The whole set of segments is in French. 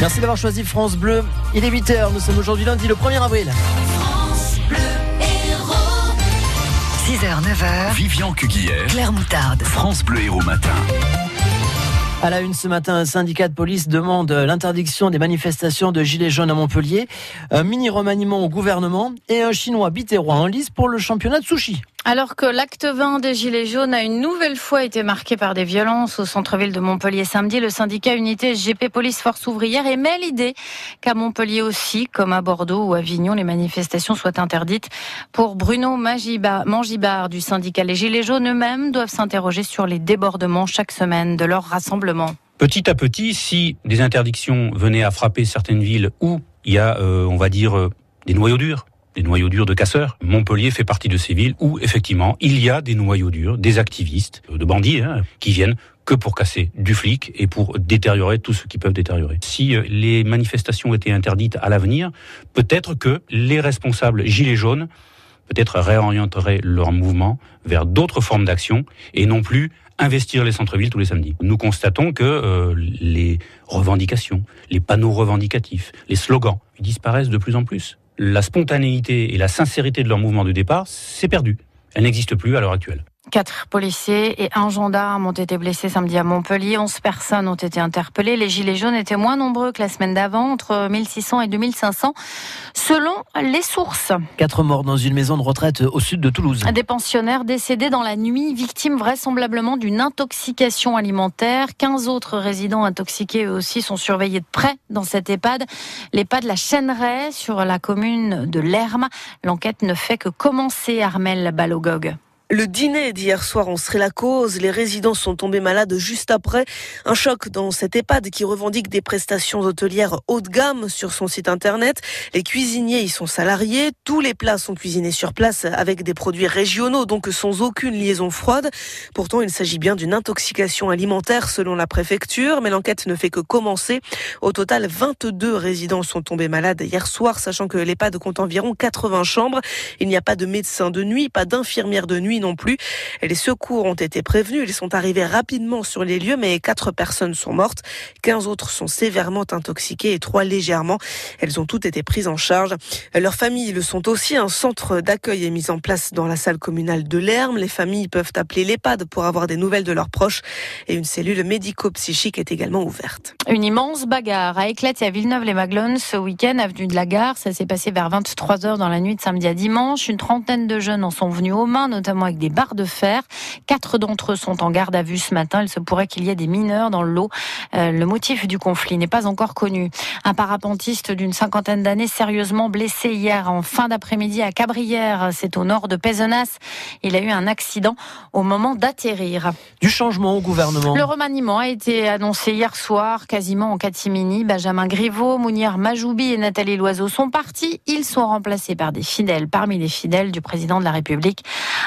Merci d'avoir choisi France Bleu. Il est 8h, nous sommes aujourd'hui lundi le 1er avril. 6h, 9h. Vivian Cuguière. Claire Moutarde. France Bleu Héros Matin. À la une ce matin, un syndicat de police demande l'interdiction des manifestations de Gilets jaunes à Montpellier, un mini remaniement au gouvernement et un Chinois bitérois en lice pour le championnat de sushi. Alors que l'acte 20 des Gilets jaunes a une nouvelle fois été marqué par des violences au centre-ville de Montpellier samedi, le syndicat Unité SGP Police Force Ouvrière émet l'idée qu'à Montpellier aussi, comme à Bordeaux ou Avignon, les manifestations soient interdites. Pour Bruno Mangibard du syndicat Les Gilets jaunes eux-mêmes doivent s'interroger sur les débordements chaque semaine de leur rassemblement. Petit à petit, si des interdictions venaient à frapper certaines villes où il y a, euh, on va dire, euh, des noyaux durs, des noyaux durs de casseurs. Montpellier fait partie de ces villes où, effectivement, il y a des noyaux durs, des activistes, de bandits, hein, qui viennent que pour casser du flic et pour détériorer tout ce qu'ils peuvent détériorer. Si euh, les manifestations étaient interdites à l'avenir, peut-être que les responsables gilets jaunes peut-être réorienteraient leur mouvement vers d'autres formes d'action et non plus investir les centres-villes tous les samedis. Nous constatons que euh, les revendications, les panneaux revendicatifs, les slogans disparaissent de plus en plus la spontanéité et la sincérité de leur mouvement de départ, c'est perdu. Elle n'existe plus à l'heure actuelle. Quatre policiers et un gendarme ont été blessés samedi à Montpellier. Onze personnes ont été interpellées. Les gilets jaunes étaient moins nombreux que la semaine d'avant, entre 1600 et 2500, selon les sources. Quatre morts dans une maison de retraite au sud de Toulouse. Des pensionnaires décédés dans la nuit, victimes vraisemblablement d'une intoxication alimentaire. Quinze autres résidents intoxiqués eux aussi sont surveillés de près dans cette EHPAD. L'EHPAD La Chêneraie sur la commune de Lerme. L'enquête ne fait que commencer, Armel Balogog. Le dîner d'hier soir en serait la cause. Les résidents sont tombés malades juste après. Un choc dans cette EHPAD qui revendique des prestations hôtelières haut de gamme sur son site internet. Les cuisiniers y sont salariés. Tous les plats sont cuisinés sur place avec des produits régionaux, donc sans aucune liaison froide. Pourtant, il s'agit bien d'une intoxication alimentaire selon la préfecture, mais l'enquête ne fait que commencer. Au total, 22 résidents sont tombés malades hier soir, sachant que l'EHPAD compte environ 80 chambres. Il n'y a pas de médecin de nuit, pas d'infirmière de nuit non plus. Les secours ont été prévenus. Ils sont arrivés rapidement sur les lieux, mais quatre personnes sont mortes. 15 autres sont sévèrement intoxiquées et trois légèrement. Elles ont toutes été prises en charge. Leurs familles le sont aussi. Un centre d'accueil est mis en place dans la salle communale de l'Herme. Les familles peuvent appeler l'EHPAD pour avoir des nouvelles de leurs proches. Et une cellule médico-psychique est également ouverte. Une immense bagarre a éclaté à Villeneuve-les-Maglones ce week-end, avenue de la Gare. Ça s'est passé vers 23h dans la nuit de samedi à dimanche. Une trentaine de jeunes en sont venus aux mains, notamment avec des barres de fer. Quatre d'entre eux sont en garde à vue ce matin. Il se pourrait qu'il y ait des mineurs dans le lot. Euh, le motif du conflit n'est pas encore connu. Un parapentiste d'une cinquantaine d'années sérieusement blessé hier en fin d'après-midi à Cabrières, c'est au nord de Pézenas. Il a eu un accident au moment d'atterrir. Du changement au gouvernement. Le remaniement a été annoncé hier soir, quasiment en catimini. Benjamin Griveaux, Mounir Majoubi et Nathalie Loiseau sont partis. Ils sont remplacés par des fidèles, parmi les fidèles du président de la République.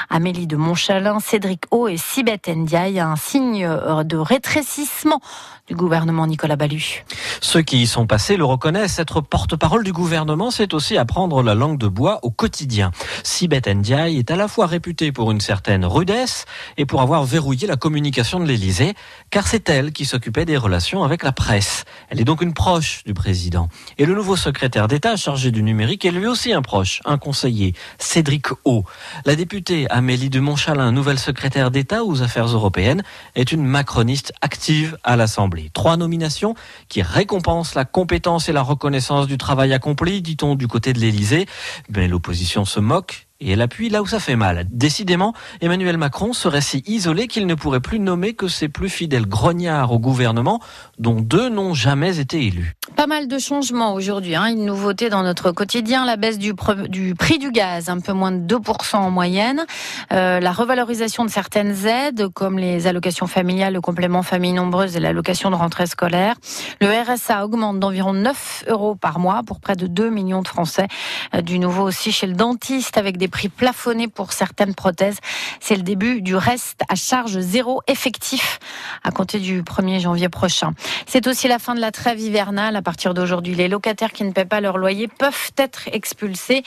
Amélie de Montchalin, Cédric O et Sibeth Ndiaye, un signe euh, de rétrécissement du gouvernement Nicolas Ballu. Ceux qui y sont passés le reconnaissent. Être porte-parole du gouvernement, c'est aussi apprendre la langue de bois au quotidien. Sibeth Ndiaye est à la fois réputée pour une certaine rudesse et pour avoir verrouillé la communication de l'Élysée, car c'est elle qui s'occupait des relations avec la presse. Elle est donc une proche du président. Et le nouveau secrétaire d'État chargé du numérique est lui aussi un proche, un conseiller, Cédric O. La députée Amélie de Montchalin, nouvelle secrétaire d'État aux affaires européennes, est une macroniste active à l'Assemblée. Trois nominations qui récompensent la compétence et la reconnaissance du travail accompli, dit-on du côté de l'Élysée. Mais l'opposition se moque et elle appuie là où ça fait mal. Décidément, Emmanuel Macron serait si isolé qu'il ne pourrait plus nommer que ses plus fidèles grognards au gouvernement, dont deux n'ont jamais été élus. Pas mal de changements aujourd'hui. Hein. Une nouveauté dans notre quotidien, la baisse du, du, prix du gaz, un peu moins de 2% en moyenne. Euh, la revalorisation de certaines aides, comme les allocations familiales, le complément famille nombreuse et l'allocation de rentrée scolaire. Le RSA augmente d'environ 9 euros par mois pour près de 2 millions de Français. Euh, du nouveau aussi chez le dentiste avec des prix plafonnés pour certaines prothèses. C'est le début du reste à charge zéro effectif à compter du 1er janvier prochain. C'est aussi la fin de la trêve hivernale. À partir d'aujourd'hui, les locataires qui ne paient pas leur loyer peuvent être expulsés.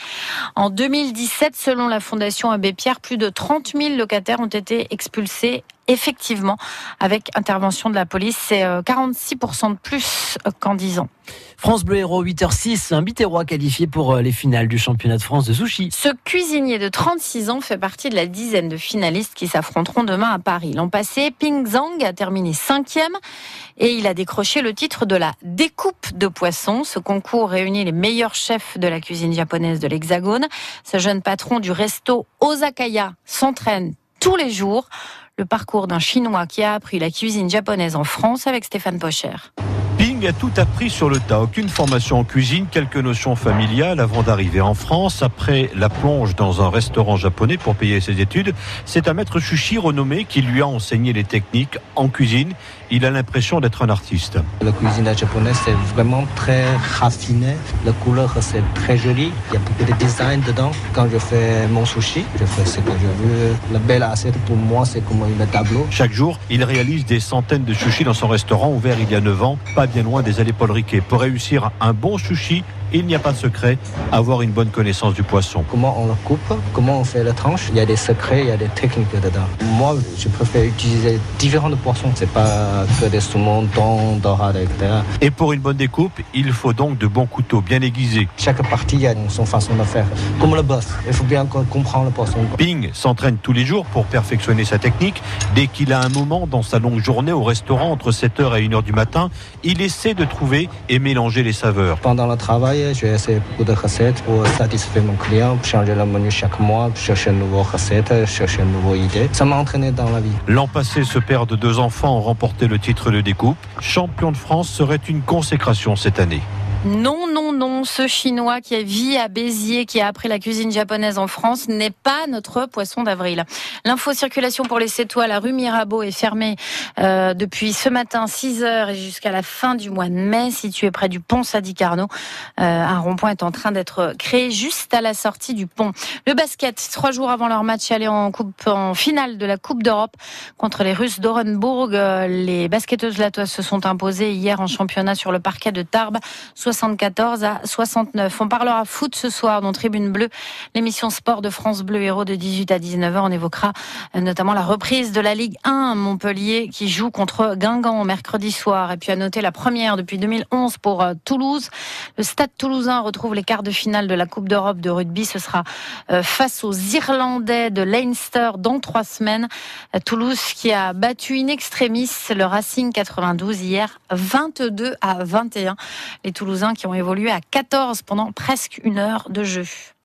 En 2017, selon la Fondation Abbé Pierre, plus de 30 000 locataires ont été expulsés effectivement, avec intervention de la police. C'est 46% de plus qu'en 10 ans. France Bleu Héros 8h06, un Biterrois qualifié pour les finales du championnat de France de sushi. Ce cuisinier de 36 ans fait partie de la dizaine de finalistes qui s'affronteront demain à Paris. L'an passé, Ping Zhang a terminé cinquième et il a décroché le titre de la découpe de poissons. Ce concours réunit les meilleurs chefs de la cuisine japonaise de l'Hexagone. Ce jeune patron du resto Osakaya s'entraîne tous les jours. Le parcours d'un Chinois qui a appris la cuisine japonaise en France avec Stéphane Pocher. Ping a tout appris sur le tas. Aucune formation en cuisine, quelques notions familiales avant d'arriver en France. Après la plonge dans un restaurant japonais pour payer ses études, c'est un maître sushi renommé qui lui a enseigné les techniques en cuisine. Il a l'impression d'être un artiste. La cuisine japonaise, c'est vraiment très raffiné. La couleur, c'est très joli. Il y a beaucoup de design dedans. Quand je fais mon sushi, je fais ce que je veux. La belle assiette, pour moi, c'est comme un tableau. Chaque jour, il réalise des centaines de sushis dans son restaurant ouvert il y a 9 ans bien loin des allées Paul Riquet. Pour réussir un bon sushi, il n'y a pas de secret, avoir une bonne connaissance du poisson. Comment on le coupe, comment on fait la tranche, il y a des secrets, il y a des techniques dedans. Moi, je préfère utiliser différents poissons, c'est pas que des saumons, thon, dorade, etc. Et pour une bonne découpe, il faut donc de bons couteaux bien aiguisés. Chaque partie a son façon de faire, comme le boss. Il faut bien comprendre le poisson. Ping s'entraîne tous les jours pour perfectionner sa technique. Dès qu'il a un moment dans sa longue journée au restaurant entre 7h et 1h du matin, il essaie de trouver et mélanger les saveurs. Pendant le travail, je vais essayer beaucoup de recettes pour satisfaire mon client, changer le menu chaque mois, chercher une nouvelle recette, chercher une nouvelle idée. Ça m'a entraîné dans la vie. L'an passé, ce père de deux enfants a remporté le titre de découpe. Champion de France serait une consécration cette année. Non, non, non, ce Chinois qui vit à Béziers, qui a appris la cuisine japonaise en France, n'est pas notre poisson d'avril. L'info circulation pour les Sétois, la rue Mirabeau est fermée euh, depuis ce matin 6 heures et jusqu'à la fin du mois de mai, situé près du pont Sadi Carnot. Euh, un rond-point est en train d'être créé juste à la sortie du pont. Le basket, trois jours avant leur match aller en finale de la Coupe d'Europe contre les Russes d'Orenbourg, euh, les basketteuses latoises se sont imposées hier en championnat sur le parquet de Tarbes. 74 à 69. On parlera foot ce soir dans Tribune Bleue, l'émission sport de France Bleu Héros de 18 à 19h. On évoquera euh, notamment la reprise de la Ligue 1 Montpellier qui joue contre Guingamp mercredi soir. Et puis à noter la première depuis 2011 pour euh, Toulouse. Le Stade toulousain retrouve les quarts de finale de la Coupe d'Europe de rugby. Ce sera euh, face aux Irlandais de Leinster dans trois semaines. Toulouse qui a battu in extremis le Racing 92 hier 22 à 21. Les Toulousains qui ont évolué à 14 pendant presque une heure de jeu.